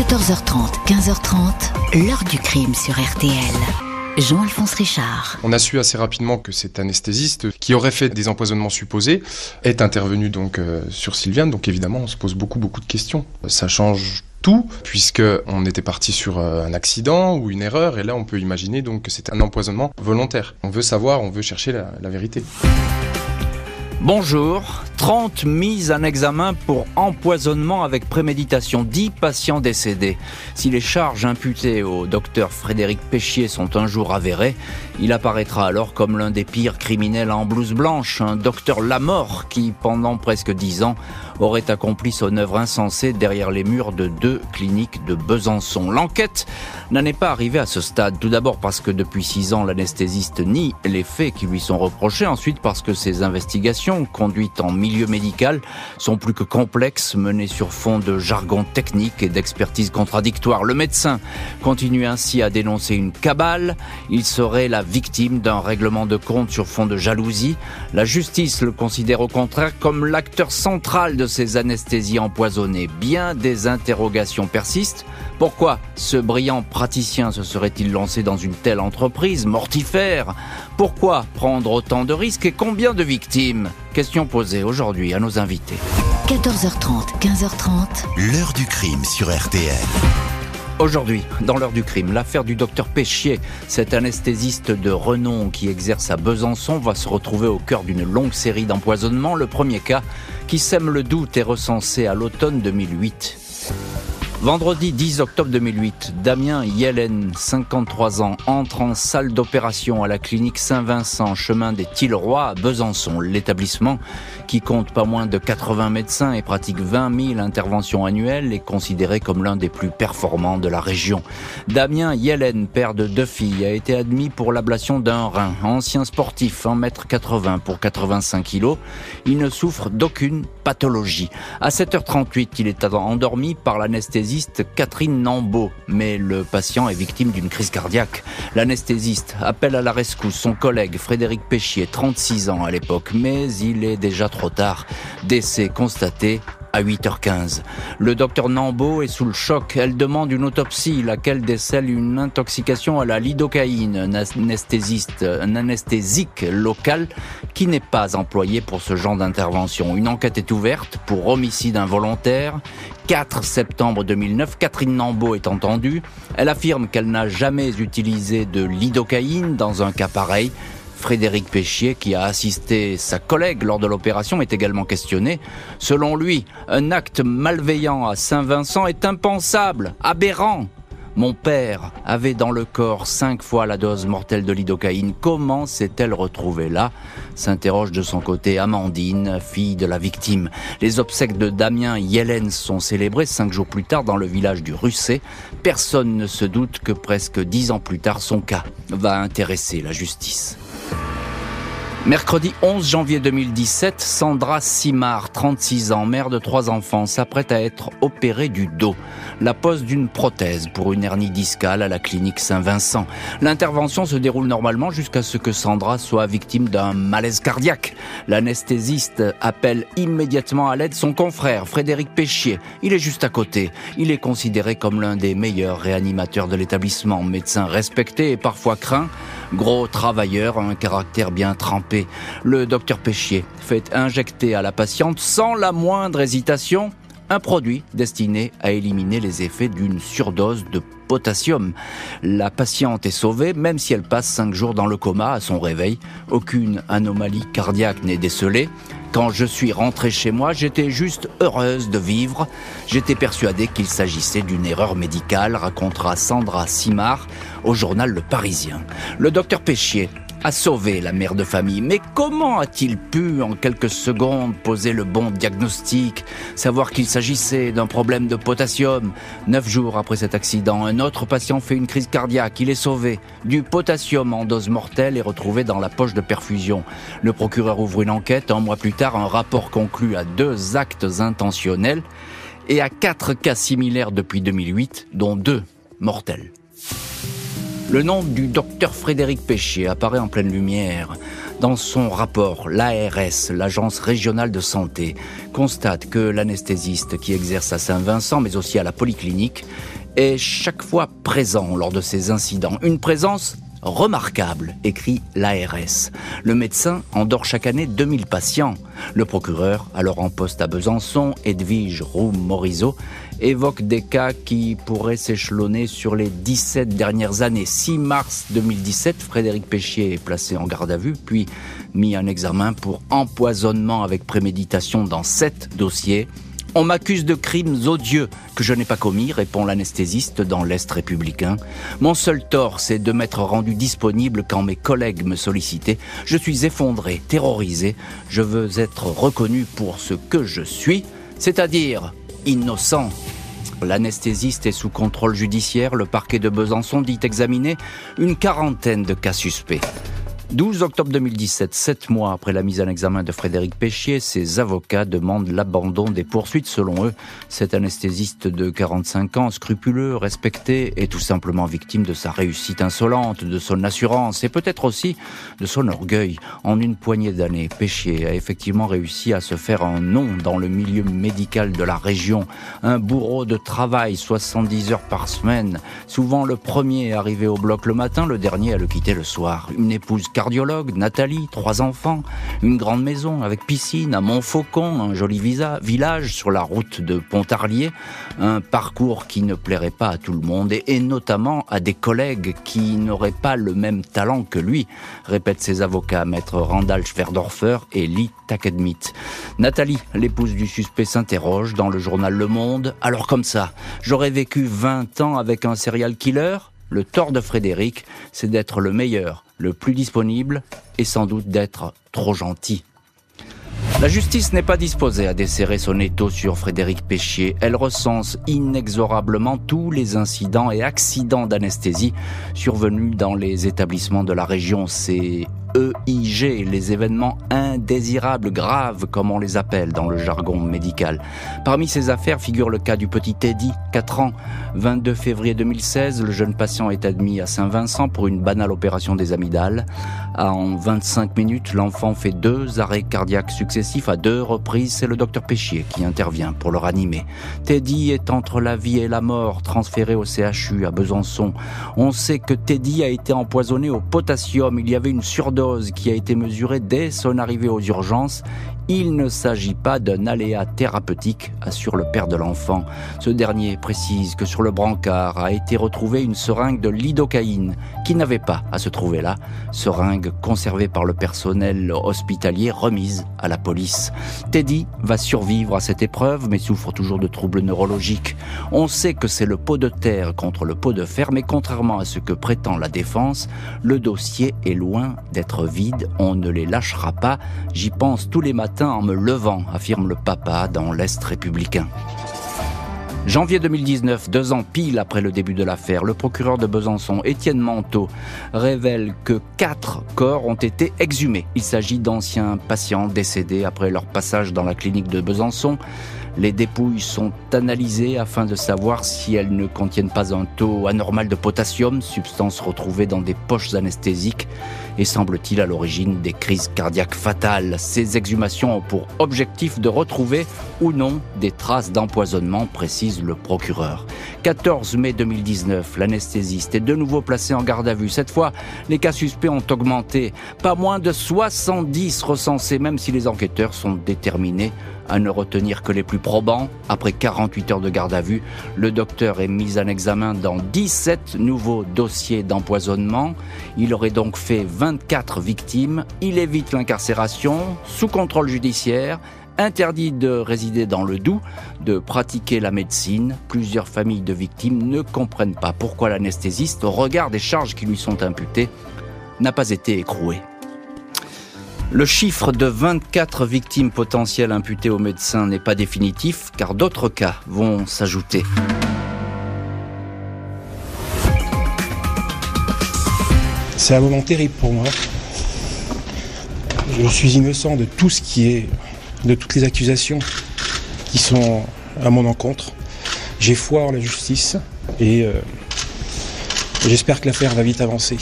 14h30, 15h30, l'heure du crime sur RTL. Jean-Alphonse Richard. On a su assez rapidement que cet anesthésiste qui aurait fait des empoisonnements supposés est intervenu donc euh, sur Sylviane. Donc évidemment, on se pose beaucoup beaucoup de questions. Ça change tout, puisque on était parti sur euh, un accident ou une erreur, et là on peut imaginer donc que c'est un empoisonnement volontaire. On veut savoir, on veut chercher la, la vérité. Bonjour, 30 mises en examen pour empoisonnement avec préméditation, 10 patients décédés. Si les charges imputées au docteur Frédéric Péchier sont un jour avérées, il apparaîtra alors comme l'un des pires criminels en blouse blanche, un docteur Lamort qui, pendant presque 10 ans, aurait accompli son œuvre insensée derrière les murs de deux cliniques de Besançon. L'enquête n'en est pas arrivée à ce stade, tout d'abord parce que depuis 6 ans, l'anesthésiste nie les faits qui lui sont reprochés, ensuite parce que ses investigations conduites en milieu médical sont plus que complexes, menées sur fond de jargon technique et d'expertise contradictoire. Le médecin continue ainsi à dénoncer une cabale. Il serait la victime d'un règlement de compte sur fond de jalousie. La justice le considère au contraire comme l'acteur central de ces anesthésies empoisonnées. Bien des interrogations persistent. Pourquoi ce brillant praticien se serait-il lancé dans une telle entreprise mortifère? Pourquoi prendre autant de risques et combien de victimes? Question posée aujourd'hui à nos invités. 14h30, 15h30. L'heure du crime sur RTL. Aujourd'hui, dans l'heure du crime, l'affaire du docteur Péchier, cet anesthésiste de renom qui exerce à Besançon, va se retrouver au cœur d'une longue série d'empoisonnements. Le premier cas, qui sème le doute, est recensé à l'automne 2008. Vendredi 10 octobre 2008, Damien Yellen, 53 ans, entre en salle d'opération à la clinique Saint-Vincent, chemin des Tilleroy à Besançon. L'établissement, qui compte pas moins de 80 médecins et pratique 20 000 interventions annuelles, est considéré comme l'un des plus performants de la région. Damien Yellen, père de deux filles, a été admis pour l'ablation d'un rein. Ancien sportif, 1m80 pour 85 kg, il ne souffre d'aucune À 7h38, il est endormi par l'anesthésie Catherine Nambeau, mais le patient est victime d'une crise cardiaque. L'anesthésiste appelle à la rescousse son collègue Frédéric Péchier, 36 ans à l'époque, mais il est déjà trop tard. Décès constaté à 8h15. Le docteur Nambo est sous le choc. Elle demande une autopsie, laquelle décèle une intoxication à la lidocaïne, un anesthésiste, un anesthésique local qui n'est pas employé pour ce genre d'intervention. Une enquête est ouverte pour homicide involontaire. 4 septembre 2009, Catherine Nambo est entendue. Elle affirme qu'elle n'a jamais utilisé de lidocaïne dans un cas pareil. Frédéric Péchier, qui a assisté sa collègue lors de l'opération, est également questionné. Selon lui, un acte malveillant à Saint-Vincent est impensable, aberrant. Mon père avait dans le corps cinq fois la dose mortelle de lidocaïne. Comment s'est-elle retrouvée là s'interroge de son côté Amandine, fille de la victime. Les obsèques de Damien Yellen sont célébrées cinq jours plus tard dans le village du Russet. Personne ne se doute que presque dix ans plus tard, son cas va intéresser la justice. Mercredi 11 janvier 2017, Sandra Simard, 36 ans, mère de trois enfants, s'apprête à être opérée du dos. La pose d'une prothèse pour une hernie discale à la clinique Saint-Vincent. L'intervention se déroule normalement jusqu'à ce que Sandra soit victime d'un malaise cardiaque. L'anesthésiste appelle immédiatement à l'aide son confrère, Frédéric Péchier. Il est juste à côté. Il est considéré comme l'un des meilleurs réanimateurs de l'établissement, médecin respecté et parfois craint. Gros travailleur, un caractère bien trempé. Le docteur Péchier fait injecter à la patiente sans la moindre hésitation un produit destiné à éliminer les effets d'une surdose de potassium. La patiente est sauvée même si elle passe cinq jours dans le coma à son réveil. Aucune anomalie cardiaque n'est décelée. Quand je suis rentrée chez moi, j'étais juste heureuse de vivre. J'étais persuadée qu'il s'agissait d'une erreur médicale, racontera Sandra Simard au journal Le Parisien. Le docteur Péchier a sauvé la mère de famille. Mais comment a-t-il pu, en quelques secondes, poser le bon diagnostic, savoir qu'il s'agissait d'un problème de potassium? Neuf jours après cet accident, un autre patient fait une crise cardiaque. Il est sauvé. Du potassium en dose mortelle est retrouvé dans la poche de perfusion. Le procureur ouvre une enquête. Un mois plus tard, un rapport conclut à deux actes intentionnels et à quatre cas similaires depuis 2008, dont deux mortels. Le nom du docteur Frédéric Péchier apparaît en pleine lumière. Dans son rapport, l'ARS, l'Agence régionale de santé, constate que l'anesthésiste qui exerce à Saint-Vincent, mais aussi à la polyclinique, est chaque fois présent lors de ces incidents. Une présence remarquable, écrit l'ARS. Le médecin endort chaque année 2000 patients. Le procureur, alors en poste à Besançon, Edwige Roux-Morizot, évoque des cas qui pourraient s'échelonner sur les 17 dernières années. 6 mars 2017, Frédéric Péchier est placé en garde à vue, puis mis en examen pour empoisonnement avec préméditation dans 7 dossiers. On m'accuse de crimes odieux que je n'ai pas commis, répond l'anesthésiste dans l'Est républicain. Mon seul tort, c'est de m'être rendu disponible quand mes collègues me sollicitaient. Je suis effondré, terrorisé. Je veux être reconnu pour ce que je suis, c'est-à-dire innocent. L'anesthésiste est sous contrôle judiciaire. Le parquet de Besançon dit examiner une quarantaine de cas suspects. 12 octobre 2017, sept mois après la mise en examen de Frédéric Péchier, ses avocats demandent l'abandon des poursuites. Selon eux, cet anesthésiste de 45 ans, scrupuleux, respecté, est tout simplement victime de sa réussite insolente, de son assurance et peut-être aussi de son orgueil. En une poignée d'années, Péchier a effectivement réussi à se faire un nom dans le milieu médical de la région. Un bourreau de travail, 70 heures par semaine, souvent le premier arrivé au bloc le matin, le dernier à le quitter le soir. Une épouse cardiologue, Nathalie, trois enfants, une grande maison avec piscine à Montfaucon, un joli village sur la route de Pontarlier, un parcours qui ne plairait pas à tout le monde et, notamment à des collègues qui n'auraient pas le même talent que lui, répètent ses avocats, maître Randall Schwerdorfer et Lee Takedmit. Nathalie, l'épouse du suspect, s'interroge dans le journal Le Monde. Alors comme ça, j'aurais vécu 20 ans avec un serial killer? Le tort de Frédéric, c'est d'être le meilleur, le plus disponible et sans doute d'être trop gentil. La justice n'est pas disposée à desserrer son étau sur Frédéric Péchier. Elle recense inexorablement tous les incidents et accidents d'anesthésie survenus dans les établissements de la région. C'est EIG, les événements indésirables, graves comme on les appelle dans le jargon médical. Parmi ces affaires figure le cas du petit Teddy, 4 ans. 22 février 2016, le jeune patient est admis à Saint-Vincent pour une banale opération des amygdales. En 25 minutes, l'enfant fait deux arrêts cardiaques successifs à deux reprises. C'est le docteur Péchier qui intervient pour le ranimer. Teddy est entre la vie et la mort, transféré au CHU à Besançon. On sait que Teddy a été empoisonné au potassium. Il y avait une surdose qui a été mesurée dès son arrivée aux urgences il ne s'agit pas d'un aléa thérapeutique, assure le père de l'enfant. Ce dernier précise que sur le brancard a été retrouvée une seringue de lidocaïne qui n'avait pas à se trouver là, seringue conservée par le personnel hospitalier remise à la police. Teddy va survivre à cette épreuve mais souffre toujours de troubles neurologiques. On sait que c'est le pot de terre contre le pot de fer mais contrairement à ce que prétend la défense, le dossier est loin d'être vide, on ne les lâchera pas. J'y pense tous les matins en me levant, affirme le papa dans l'Est républicain. Janvier 2019, deux ans pile après le début de l'affaire, le procureur de Besançon, Étienne Manteau, révèle que quatre corps ont été exhumés. Il s'agit d'anciens patients décédés après leur passage dans la clinique de Besançon. Les dépouilles sont analysées afin de savoir si elles ne contiennent pas un taux anormal de potassium, substance retrouvée dans des poches anesthésiques et semble-t-il à l'origine des crises cardiaques fatales. Ces exhumations ont pour objectif de retrouver ou non des traces d'empoisonnement, précise le procureur. 14 mai 2019, l'anesthésiste est de nouveau placé en garde à vue. Cette fois, les cas suspects ont augmenté. Pas moins de 70 recensés, même si les enquêteurs sont déterminés à ne retenir que les plus probants. Après 48 heures de garde à vue, le docteur est mis en examen dans 17 nouveaux dossiers d'empoisonnement. Il aurait donc fait 24 victimes. Il évite l'incarcération, sous contrôle judiciaire, interdit de résider dans le Doubs, de pratiquer la médecine. Plusieurs familles de victimes ne comprennent pas pourquoi l'anesthésiste, au regard des charges qui lui sont imputées, n'a pas été écroué. Le chiffre de 24 victimes potentielles imputées aux médecins n'est pas définitif car d'autres cas vont s'ajouter. C'est un moment terrible pour moi. Je suis innocent de tout ce qui est, de toutes les accusations qui sont à mon encontre. J'ai foi en la justice et euh, j'espère que l'affaire va vite avancer.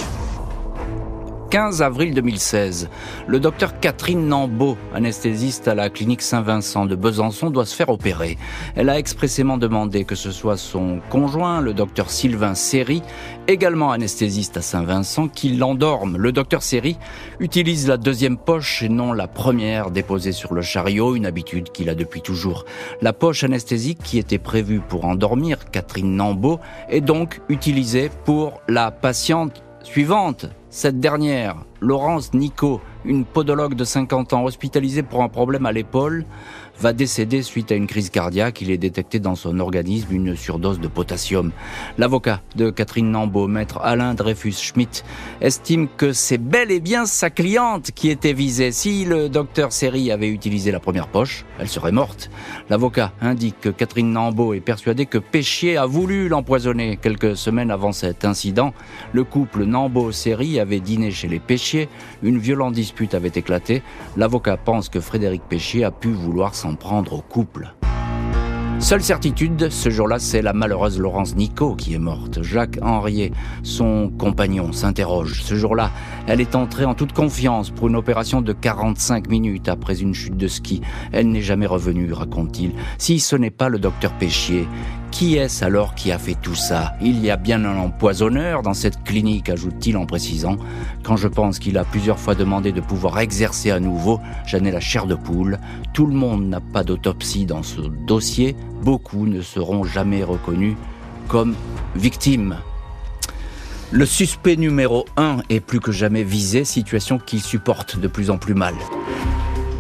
15 avril 2016. Le docteur Catherine Nambeau, anesthésiste à la clinique Saint-Vincent de Besançon, doit se faire opérer. Elle a expressément demandé que ce soit son conjoint, le docteur Sylvain Serry, également anesthésiste à Saint-Vincent, qui l'endorme. Le docteur Serry utilise la deuxième poche et non la première déposée sur le chariot, une habitude qu'il a depuis toujours. La poche anesthésique qui était prévue pour endormir Catherine Nambeau est donc utilisée pour la patiente suivante. Cette dernière, Laurence Nico, une podologue de 50 ans hospitalisée pour un problème à l'épaule, va décéder suite à une crise cardiaque. Il est détecté dans son organisme une surdose de potassium. L'avocat de Catherine Nambeau, maître Alain Dreyfus-Schmidt, estime que c'est bel et bien sa cliente qui était visée. Si le docteur Seri avait utilisé la première poche, elle serait morte. L'avocat indique que Catherine Nambeau est persuadée que Péchier a voulu l'empoisonner. Quelques semaines avant cet incident, le couple Nambeau-Seri avait dîné chez les Péchiers. Une violente dispute avait éclaté. L'avocat pense que Frédéric Péchier a pu vouloir s'en prendre au couple. Seule certitude, ce jour-là, c'est la malheureuse Laurence Nico qui est morte. Jacques Henriet, son compagnon, s'interroge. Ce jour-là, elle est entrée en toute confiance pour une opération de 45 minutes après une chute de ski. Elle n'est jamais revenue, raconte-t-il. Si ce n'est pas le docteur Péchier, qui est-ce alors qui a fait tout ça? Il y a bien un empoisonneur dans cette clinique, ajoute-t-il en précisant. Quand je pense qu'il a plusieurs fois demandé de pouvoir exercer à nouveau, j'en ai la chair de poule. Tout le monde n'a pas d'autopsie dans ce dossier. Beaucoup ne seront jamais reconnus comme victimes. Le suspect numéro 1 est plus que jamais visé, situation qu'il supporte de plus en plus mal.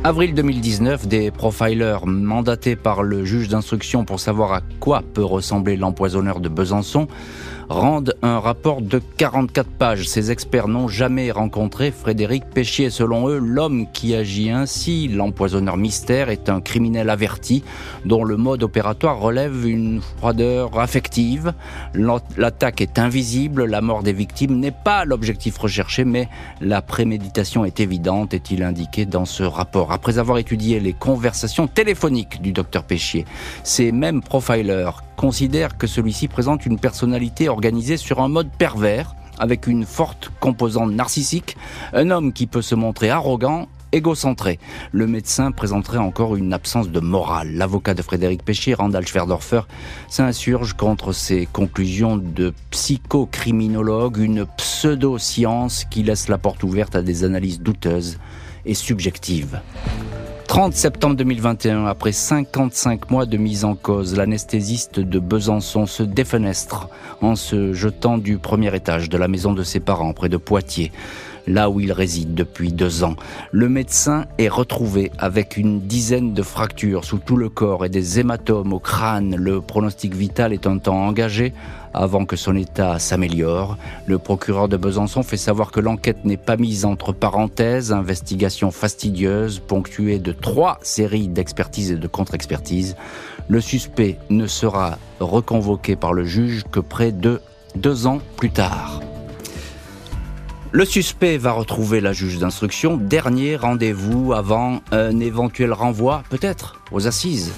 Avril 2019, des profilers mandatés par le juge d'instruction pour savoir à quoi peut ressembler l'empoisonneur de Besançon rendent un rapport de 44 pages. Ces experts n'ont jamais rencontré Frédéric Péchier. Selon eux, l'homme qui agit ainsi, l'empoisonneur mystère, est un criminel averti dont le mode opératoire relève une froideur affective. L'attaque est invisible, la mort des victimes n'est pas l'objectif recherché, mais la préméditation est évidente, est-il indiqué dans ce rapport. Après avoir étudié les conversations téléphoniques du docteur Péchier, ces mêmes profilers considère que celui-ci présente une personnalité organisée sur un mode pervers, avec une forte composante narcissique, un homme qui peut se montrer arrogant égocentré. Le médecin présenterait encore une absence de morale. L'avocat de Frédéric Péchier, Randall Schwerdorfer, s'insurge contre ces conclusions de psychocriminologue, une pseudo-science qui laisse la porte ouverte à des analyses douteuses et subjectives. 30 septembre 2021, après 55 mois de mise en cause, l'anesthésiste de Besançon se défenestre en se jetant du premier étage de la maison de ses parents près de Poitiers là où il réside depuis deux ans. Le médecin est retrouvé avec une dizaine de fractures sous tout le corps et des hématomes au crâne. Le pronostic vital est un temps engagé avant que son état s'améliore. Le procureur de Besançon fait savoir que l'enquête n'est pas mise entre parenthèses, investigation fastidieuse ponctuée de trois séries d'expertise et de contre-expertise. Le suspect ne sera reconvoqué par le juge que près de deux ans plus tard. Le suspect va retrouver la juge d'instruction. Dernier rendez-vous avant un éventuel renvoi, peut-être, aux assises.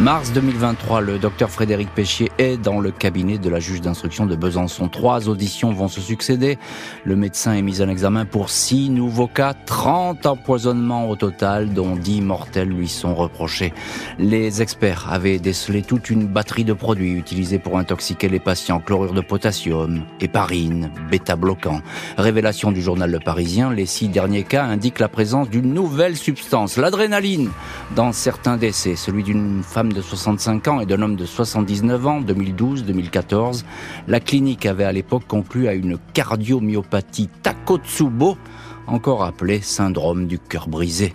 Mars 2023, le docteur Frédéric Péchier est dans le cabinet de la juge d'instruction de Besançon. Trois auditions vont se succéder. Le médecin est mis en examen pour six nouveaux cas, 30 empoisonnements au total, dont 10 mortels lui sont reprochés. Les experts avaient décelé toute une batterie de produits utilisés pour intoxiquer les patients. Chlorure de potassium, héparine, bêta-bloquant. Révélation du journal Le Parisien, les six derniers cas indiquent la présence d'une nouvelle substance, l'adrénaline, dans certains décès. Celui d'une femme de 65 ans et d'un homme de 79 ans, 2012-2014. La clinique avait à l'époque conclu à une cardiomyopathie Takotsubo, encore appelée syndrome du cœur brisé.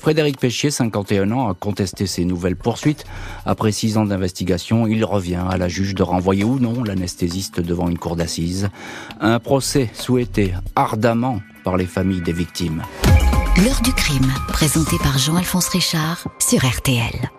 Frédéric Péchier, 51 ans, a contesté ces nouvelles poursuites. Après six ans d'investigation, il revient à la juge de renvoyer ou non l'anesthésiste devant une cour d'assises. Un procès souhaité ardemment par les familles des victimes. L'heure du crime, présenté par Jean-Alphonse Richard sur RTL.